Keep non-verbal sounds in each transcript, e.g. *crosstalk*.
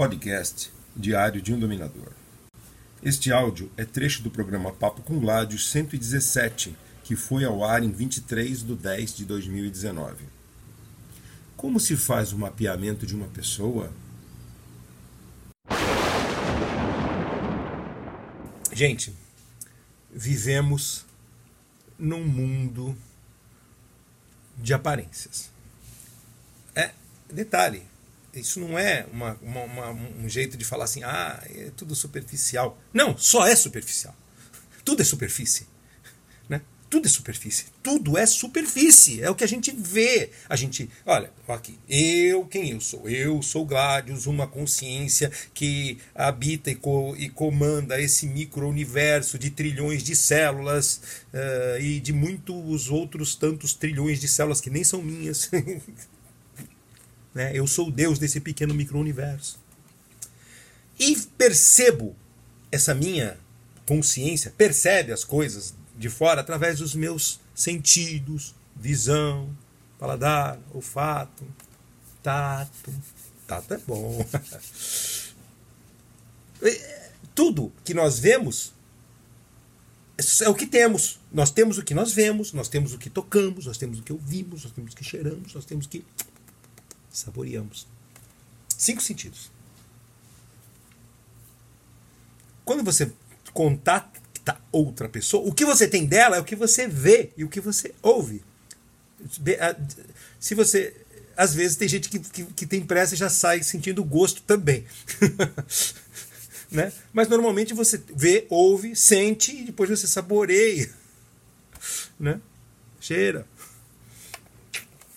Podcast Diário de um Dominador. Este áudio é trecho do programa Papo com Gládio 117, que foi ao ar em 23 de 10 de 2019. Como se faz o mapeamento de uma pessoa? Gente, vivemos num mundo de aparências. É, detalhe, isso não é uma, uma, uma, um jeito de falar assim, ah, é tudo superficial. Não, só é superficial. Tudo é superfície. Né? Tudo é superfície. Tudo é superfície. É o que a gente vê. A gente, olha, aqui, eu, quem eu sou? Eu sou Gladius, uma consciência que habita e, co, e comanda esse micro-universo de trilhões de células uh, e de muitos outros tantos trilhões de células que nem são minhas. *laughs* Né? Eu sou o Deus desse pequeno micro-universo. E percebo essa minha consciência, percebe as coisas de fora através dos meus sentidos, visão, paladar, olfato, tato. Tato é bom. *laughs* Tudo que nós vemos é o que temos. Nós temos o que nós vemos, nós temos o que tocamos, nós temos o que ouvimos, nós temos o que cheiramos, nós temos o que saboreamos. Cinco sentidos. Quando você contata outra pessoa, o que você tem dela é o que você vê e o que você ouve. Se você. Às vezes tem gente que, que, que tem pressa e já sai sentindo gosto também. *laughs* né? Mas normalmente você vê, ouve, sente e depois você saboreia. Né? Cheira.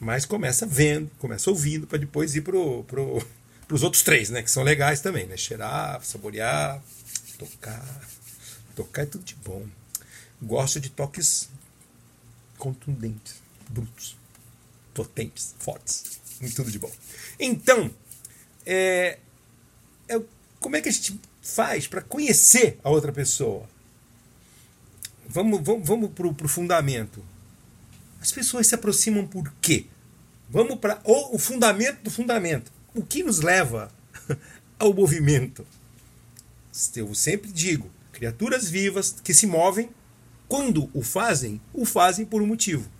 Mas começa vendo, começa ouvindo, para depois ir pro, pro, *laughs* pros outros três, né? Que são legais também, né? Cheirar, saborear, tocar. Tocar é tudo de bom. Gosto de toques contundentes, brutos, potentes, fortes. Tudo de bom. Então, é, é, como é que a gente faz para conhecer a outra pessoa? Vamos, vamos, vamos para o fundamento. As pessoas se aproximam por quê? Vamos para o fundamento do fundamento. O que nos leva *laughs* ao movimento? Eu sempre digo, criaturas vivas que se movem, quando o fazem, o fazem por um motivo.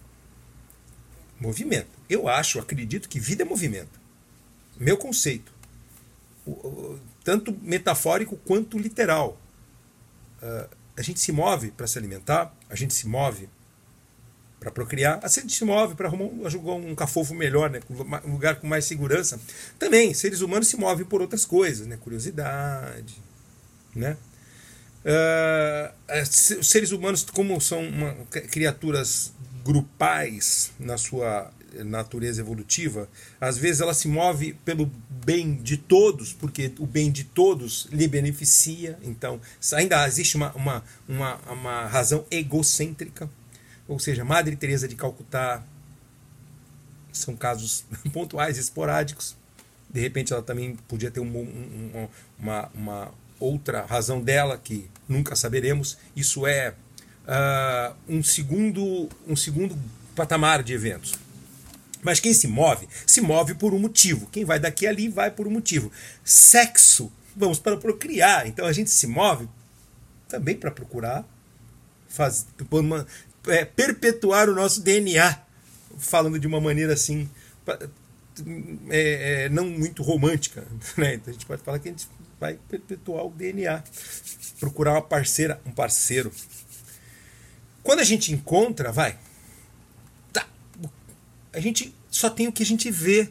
Movimento. Eu acho, acredito que vida é movimento. Meu conceito. Tanto metafórico quanto literal. Ah, a gente se move para se alimentar, a gente se move para procriar. A gente se move para arrumar um, um cafofo melhor, né? um lugar com mais segurança. Também, seres humanos se movem por outras coisas, né? curiosidade. Né? Uh, os seres humanos, como são uma, criaturas grupais na sua natureza evolutiva, às vezes ela se move pelo bem de todos, porque o bem de todos lhe beneficia. Então, ainda existe uma, uma, uma, uma razão egocêntrica ou seja, Madre Teresa de Calcutá, são casos *laughs* pontuais, esporádicos. De repente ela também podia ter um, um, uma, uma, outra razão dela que nunca saberemos. Isso é uh, um segundo um segundo patamar de eventos. Mas quem se move, se move por um motivo. Quem vai daqui ali vai por um motivo. Sexo, vamos para procriar. Então a gente se move também para procurar faz, é, perpetuar o nosso DNA, falando de uma maneira assim, é, é, não muito romântica. *laughs* Né? Então a gente pode falar que a gente vai perpetuar o DNA, procurar uma parceira, um parceiro. Quando a gente encontra, vai, tá, a gente só tem o que a gente vê.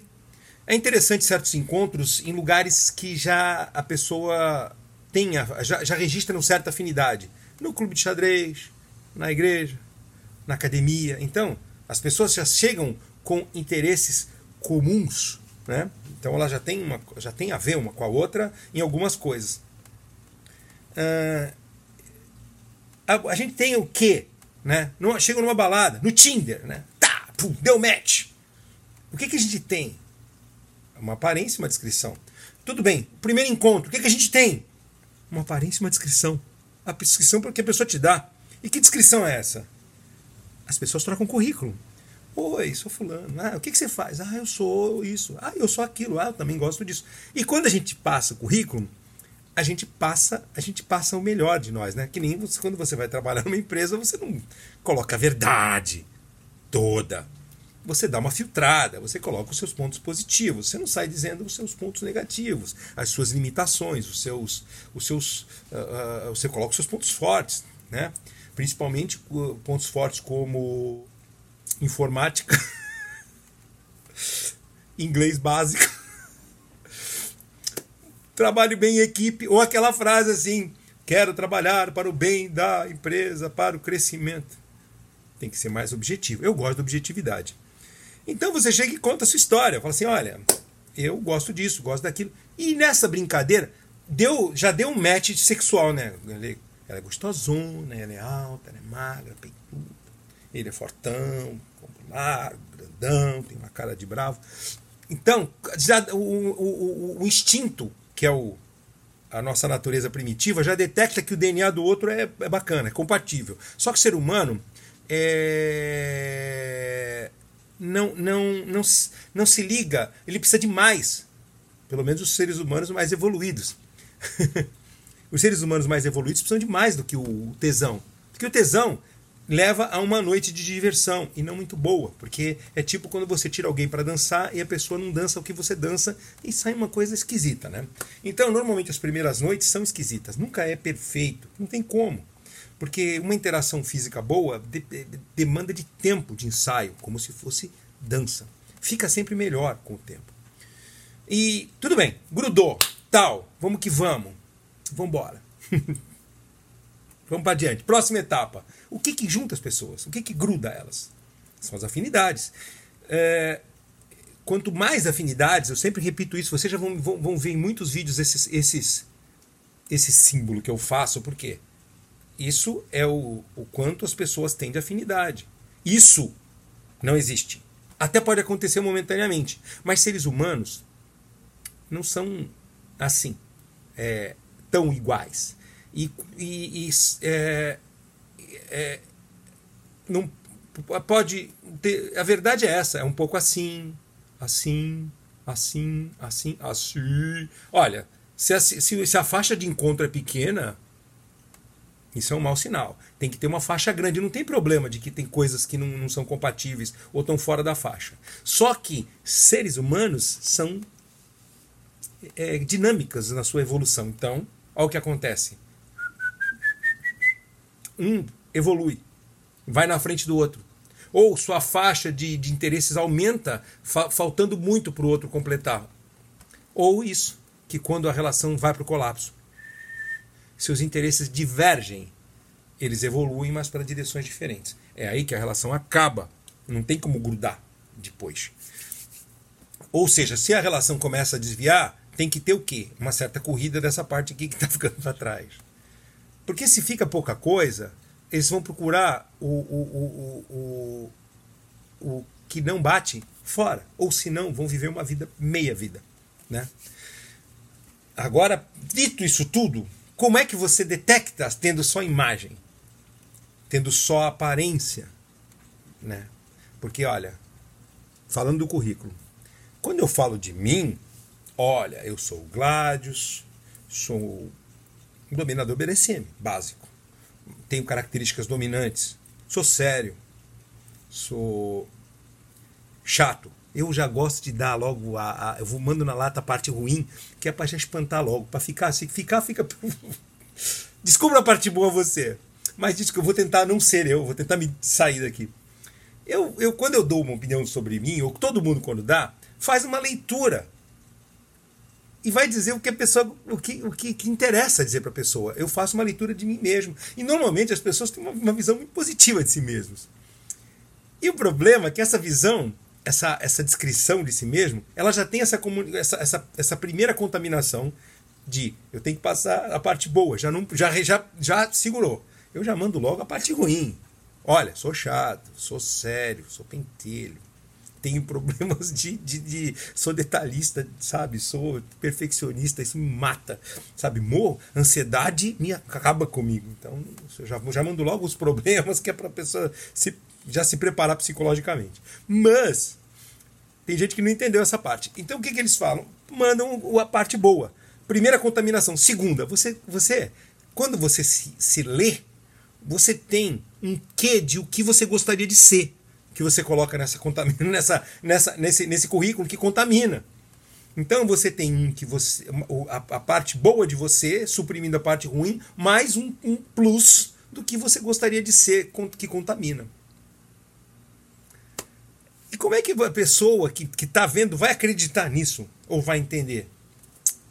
É interessante certos encontros em lugares que já a pessoa tenha, já, já registra uma certa afinidade. No clube de xadrez, na igreja, na academia. Então, as pessoas já chegam com interesses comuns, né? Então ela já tem, uma, já tem a ver uma com a outra em algumas coisas. Uh, a, a, gente tem o quê? Né? Numa, chega numa balada, no Tinder, né? Tá, pum, deu match. O que, que a gente tem? Uma aparência uma descrição. Tudo bem, primeiro encontro, o que, que a gente tem? Uma aparência e uma descrição. A descrição porque a pessoa te dá. E que descrição é essa? As pessoas trocam currículo. Oi, sou fulano. Ah, o que, que você faz? Ah, eu sou isso. Ah, eu sou aquilo. Ah, eu também gosto disso. E quando a gente passa o currículo, a gente passa, a gente passa o melhor de nós, né? Que nem você, quando você vai trabalhar numa empresa, você não coloca a verdade toda. Você dá uma filtrada, você coloca os seus pontos positivos, você não sai dizendo os seus pontos negativos, as suas limitações, os seus, os seus, uh, uh, você coloca os seus pontos fortes, né? Principalmente pontos fortes como informática, *laughs* inglês básico, *laughs* trabalhe bem em equipe, ou aquela frase assim: quero trabalhar para o bem da empresa, para o crescimento. Tem que ser mais objetivo. Eu gosto da objetividade. Então você chega e conta a sua história. Fala assim: olha, eu gosto disso, gosto daquilo. E nessa brincadeira, deu, já deu um match sexual, né? Ela é gostosona, ela é alta, ela é magra, peituda. Ele é fortão, largo, grandão, tem uma cara de bravo. Então, já, o, o, o, instinto, que é o, a nossa natureza primitiva, já detecta que o DNA do outro é, é bacana, é compatível. Só que o ser humano é, não, não, não, não se liga, ele precisa de mais. Pelo menos os seres humanos mais evoluídos. *laughs* os seres humanos mais evoluídos precisam de mais do que o tesão. Porque o tesão leva a uma noite de diversão e não muito boa, porque é tipo quando você tira alguém para dançar e a pessoa não dança o que você dança e sai uma coisa esquisita, né? Então, normalmente as primeiras noites são esquisitas, nunca é perfeito, não tem como. Porque uma interação física boa de, de, demanda de tempo de ensaio, como se fosse dança. Fica sempre melhor com o tempo. E tudo bem, grudou, tal, vamos que vamos. *laughs* Vamos vamos para adiante. Próxima etapa o que, que junta as pessoas? O que, que gruda elas? São as afinidades. É, quanto mais afinidades, eu sempre repito isso, vocês já vão, vão, vão ver em muitos vídeos esses, esses, esse símbolo que eu faço, por quê? Isso é o, o quanto as pessoas têm de afinidade. Isso não existe. Até pode acontecer momentaneamente, mas seres humanos não são assim, é, tão iguais. E, e, e é, é, não pode ter, a verdade é essa, é um pouco assim, assim, assim, assim, assim. Olha, se a, se, se a faixa de encontro é pequena, isso é um mau sinal. Tem que ter uma faixa grande. Não tem problema de que tem coisas que não, não são compatíveis ou estão fora da faixa. Só que seres humanos são é, dinâmicas na sua evolução. Então, olha o que acontece. Um evolui, vai na frente do outro. Ou sua faixa de, de interesses aumenta, fa faltando muito para o outro completar. Ou isso, que quando a relação vai para o colapso, seus interesses divergem, eles evoluem, mas para direções diferentes. É aí que a relação acaba. Não tem como grudar depois. Ou seja, se a relação começa a desviar, tem que ter o quê? Uma certa corrida dessa parte aqui que está *laughs* ficando para trás. Porque se fica pouca coisa, eles vão procurar o, o, o, o, o que não bate fora. Ou se não, vão viver uma vida meia vida. Né? Agora, dito isso tudo, como é que você detecta tendo só imagem? Tendo só aparência? Né? Porque, olha, falando do currículo, quando eu falo de mim, olha, eu sou o Gladius, sou um dominador BDSM, básico tenho características dominantes. Sou sério. Sou chato. Eu já gosto de dar logo a, a eu vou mando na lata a parte ruim, que é para já espantar logo, para ficar, se ficar fica *laughs* Descubra a parte boa você. Mas diz que eu vou tentar não ser eu, vou tentar me sair daqui. Eu, eu quando eu dou uma opinião sobre mim, ou todo mundo quando dá, faz uma leitura e vai dizer o que a pessoa, o que, o que, que interessa dizer para a pessoa. Eu faço uma leitura de mim mesmo. E normalmente as pessoas têm uma, uma, visão muito positiva de si mesmos. E o problema é que essa visão, essa, essa descrição de si mesmo, ela já tem essa, essa, essa, essa primeira contaminação de eu tenho que passar a parte boa, já, não, já, já, já segurou. Eu já mando logo a parte ruim. Olha, sou chato, sou sério, sou pentelho, tenho problemas de, de, de, Sou detalhista, sabe? Sou perfeccionista, isso me mata, sabe? Morro, ansiedade me acaba comigo. Então, eu já, já mando logo os *laughs* problemas que é para a pessoa se já se preparar psicologicamente. Mas tem gente que não entendeu essa parte. Então o que, que eles falam? Mandam a parte boa. Primeira contaminação. Segunda, você, você quando você se, se lê, você tem um quê de o que você gostaria de ser que você coloca nessa *laughs* nessa, nessa nesse, nesse currículo que contamina. Então você tem que você a, a, parte boa de você suprimindo a parte ruim, mais um, um plus do que você gostaria de ser que contamina. E como é que a pessoa que está vendo vai acreditar nisso ou vai entender?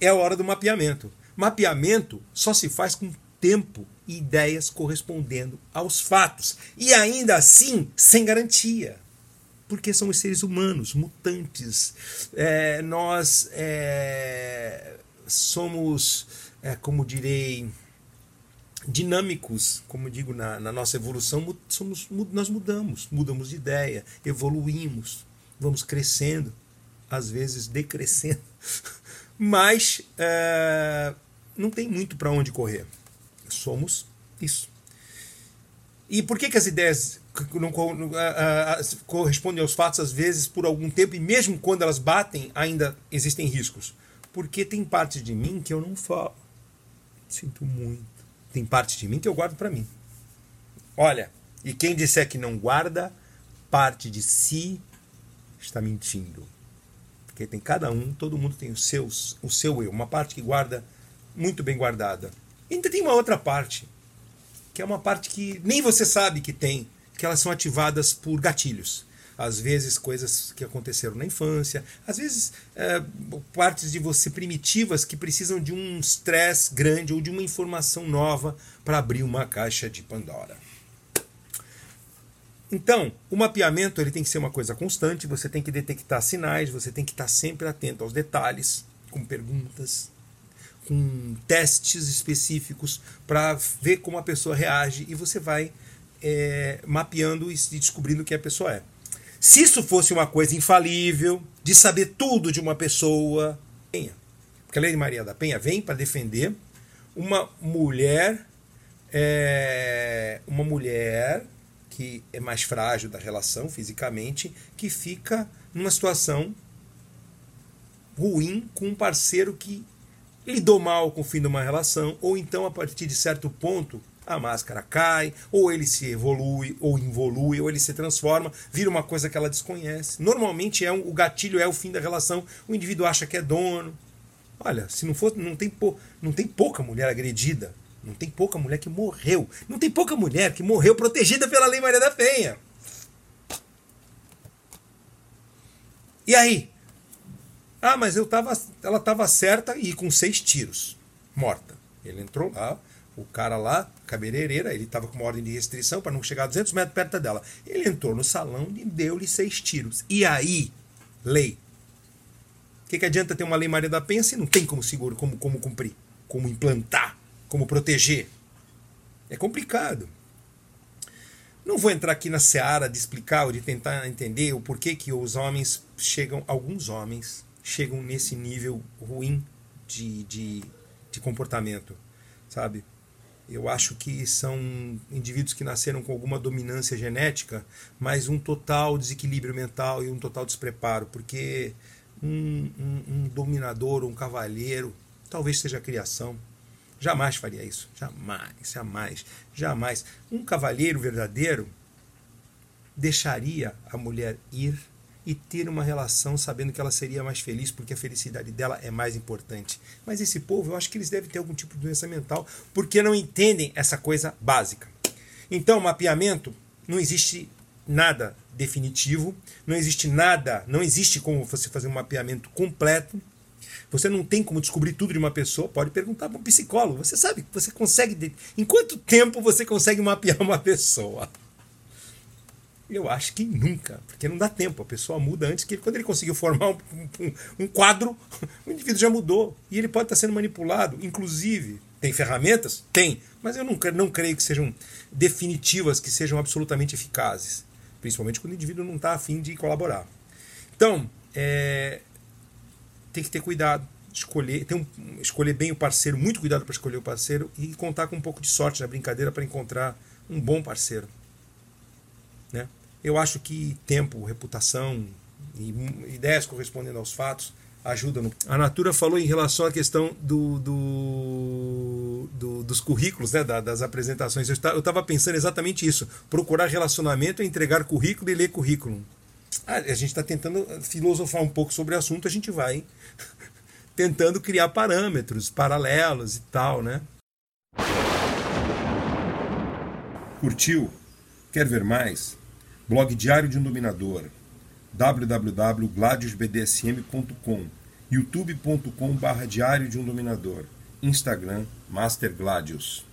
É a hora do mapeamento. Mapeamento só se faz com tempo e ideias correspondendo aos fatos. E ainda assim, sem garantia. Porque somos seres humanos, mutantes. É, nós é, somos, é, como direi, dinâmicos, como digo na, na nossa evolução, somos, nós mudamos, mudamos de ideia, evoluímos, vamos crescendo, às vezes decrescendo, *laughs* mas é, não tem muito para onde correr. Somos isso. E por que, que as ideias não, correspondem aos fatos às vezes por algum tempo e mesmo quando elas batem ainda existem riscos? Porque tem parte de mim que eu não falo. Sinto muito. Tem parte de mim que eu guardo para mim. Olha, e quem disser que não guarda parte de si está mentindo. Porque tem cada um, todo mundo tem os seus, o seu eu, uma parte que guarda muito bem guardada. Ainda tem uma outra parte, que é uma parte que nem você sabe que tem, que elas são ativadas por gatilhos. Às vezes coisas que aconteceram na infância, às vezes é, partes de você primitivas que precisam de um stress grande ou de uma informação nova para abrir uma caixa de Pandora. Então, o mapeamento ele tem que ser uma coisa constante, você tem que detectar sinais, você tem que estar sempre atento aos detalhes, com perguntas, com testes específicos para ver como a pessoa reage e você vai é, mapeando e descobrindo quem a pessoa é. Se isso fosse uma coisa infalível, de saber tudo de uma pessoa, Penha. Porque a Lei Maria da Penha vem para defender uma mulher, é, uma mulher que é mais frágil da relação fisicamente, que fica numa situação ruim com um parceiro que lidou mal com o fim de uma relação, ou então a partir de certo ponto a máscara cai, ou ele se evolui, ou involui, ou ele se transforma, vira uma coisa que ela desconhece. Normalmente é um, o gatilho é o fim da relação, o indivíduo acha que é dono. Olha, se não for, não tem, pou, não tem pouca mulher agredida, não tem pouca mulher que morreu, não tem pouca mulher que morreu protegida pela Lei Maria da Penha. E aí? Ah, mas eu tava, ela estava certa e com seis tiros, morta. Ele entrou lá, o cara lá, cabeleireira, ele estava com uma ordem de restrição para não chegar a 200 metros perto dela. Ele entrou no salão e deu-lhe seis tiros. E aí, lei. O que, que adianta ter uma lei Maria da Penha se não tem como seguro, como, como cumprir, como implantar, como proteger? É complicado. Não vou entrar aqui na seara de explicar ou de tentar entender o porquê que os homens chegam, alguns homens, chegam nesse nível ruim de, de, de comportamento, sabe? Eu acho que são indivíduos que nasceram com alguma dominância genética, mas um total desequilíbrio mental e um total despreparo, porque um, um, um dominador, um cavalheiro, talvez seja a criação, jamais faria isso. Jamais, jamais, jamais. Um cavalheiro verdadeiro deixaria a mulher ir e ter uma relação sabendo que ela seria mais feliz porque a felicidade dela é mais importante. Mas esse povo, eu acho que eles devem ter algum tipo de doença mental porque não entendem essa coisa básica. Então, mapeamento, não existe nada definitivo, não existe nada, não existe como você fazer um mapeamento completo. Você não tem como descobrir tudo de uma pessoa, pode perguntar para um psicólogo. Você sabe, você consegue. Em quanto tempo você consegue mapear uma pessoa? Eu acho que nunca, porque não dá tempo. A pessoa muda antes que quando ele conseguiu formar um, um, um, quadro, *laughs* o indivíduo já mudou. E ele pode estar sendo manipulado. Inclusive, tem ferramentas? Tem. Mas eu não, não creio que sejam definitivas, que sejam absolutamente eficazes. Principalmente quando o indivíduo não está afim de colaborar. Então, é, tem que ter cuidado. Escolher, ter um, escolher bem o parceiro, muito cuidado para escolher o parceiro e contar com um pouco de sorte na brincadeira para encontrar um bom parceiro. Eu acho que tempo, reputação e ideias correspondendo aos fatos ajuda. No... A Natura falou em relação à questão do, do, do dos currículos, né, das apresentações. Eu estava pensando exatamente isso: procurar relacionamento, entregar currículo e ler currículo. Ah, a gente está tentando filosofar um pouco sobre o assunto, a gente vai *laughs* tentando criar parâmetros paralelos e tal, né? Curtiu? Quer ver mais? Blog Diário de um Dominador www.gladiusbdsm.com youtube.com barra Diário de um Dominador Instagram Master Gladius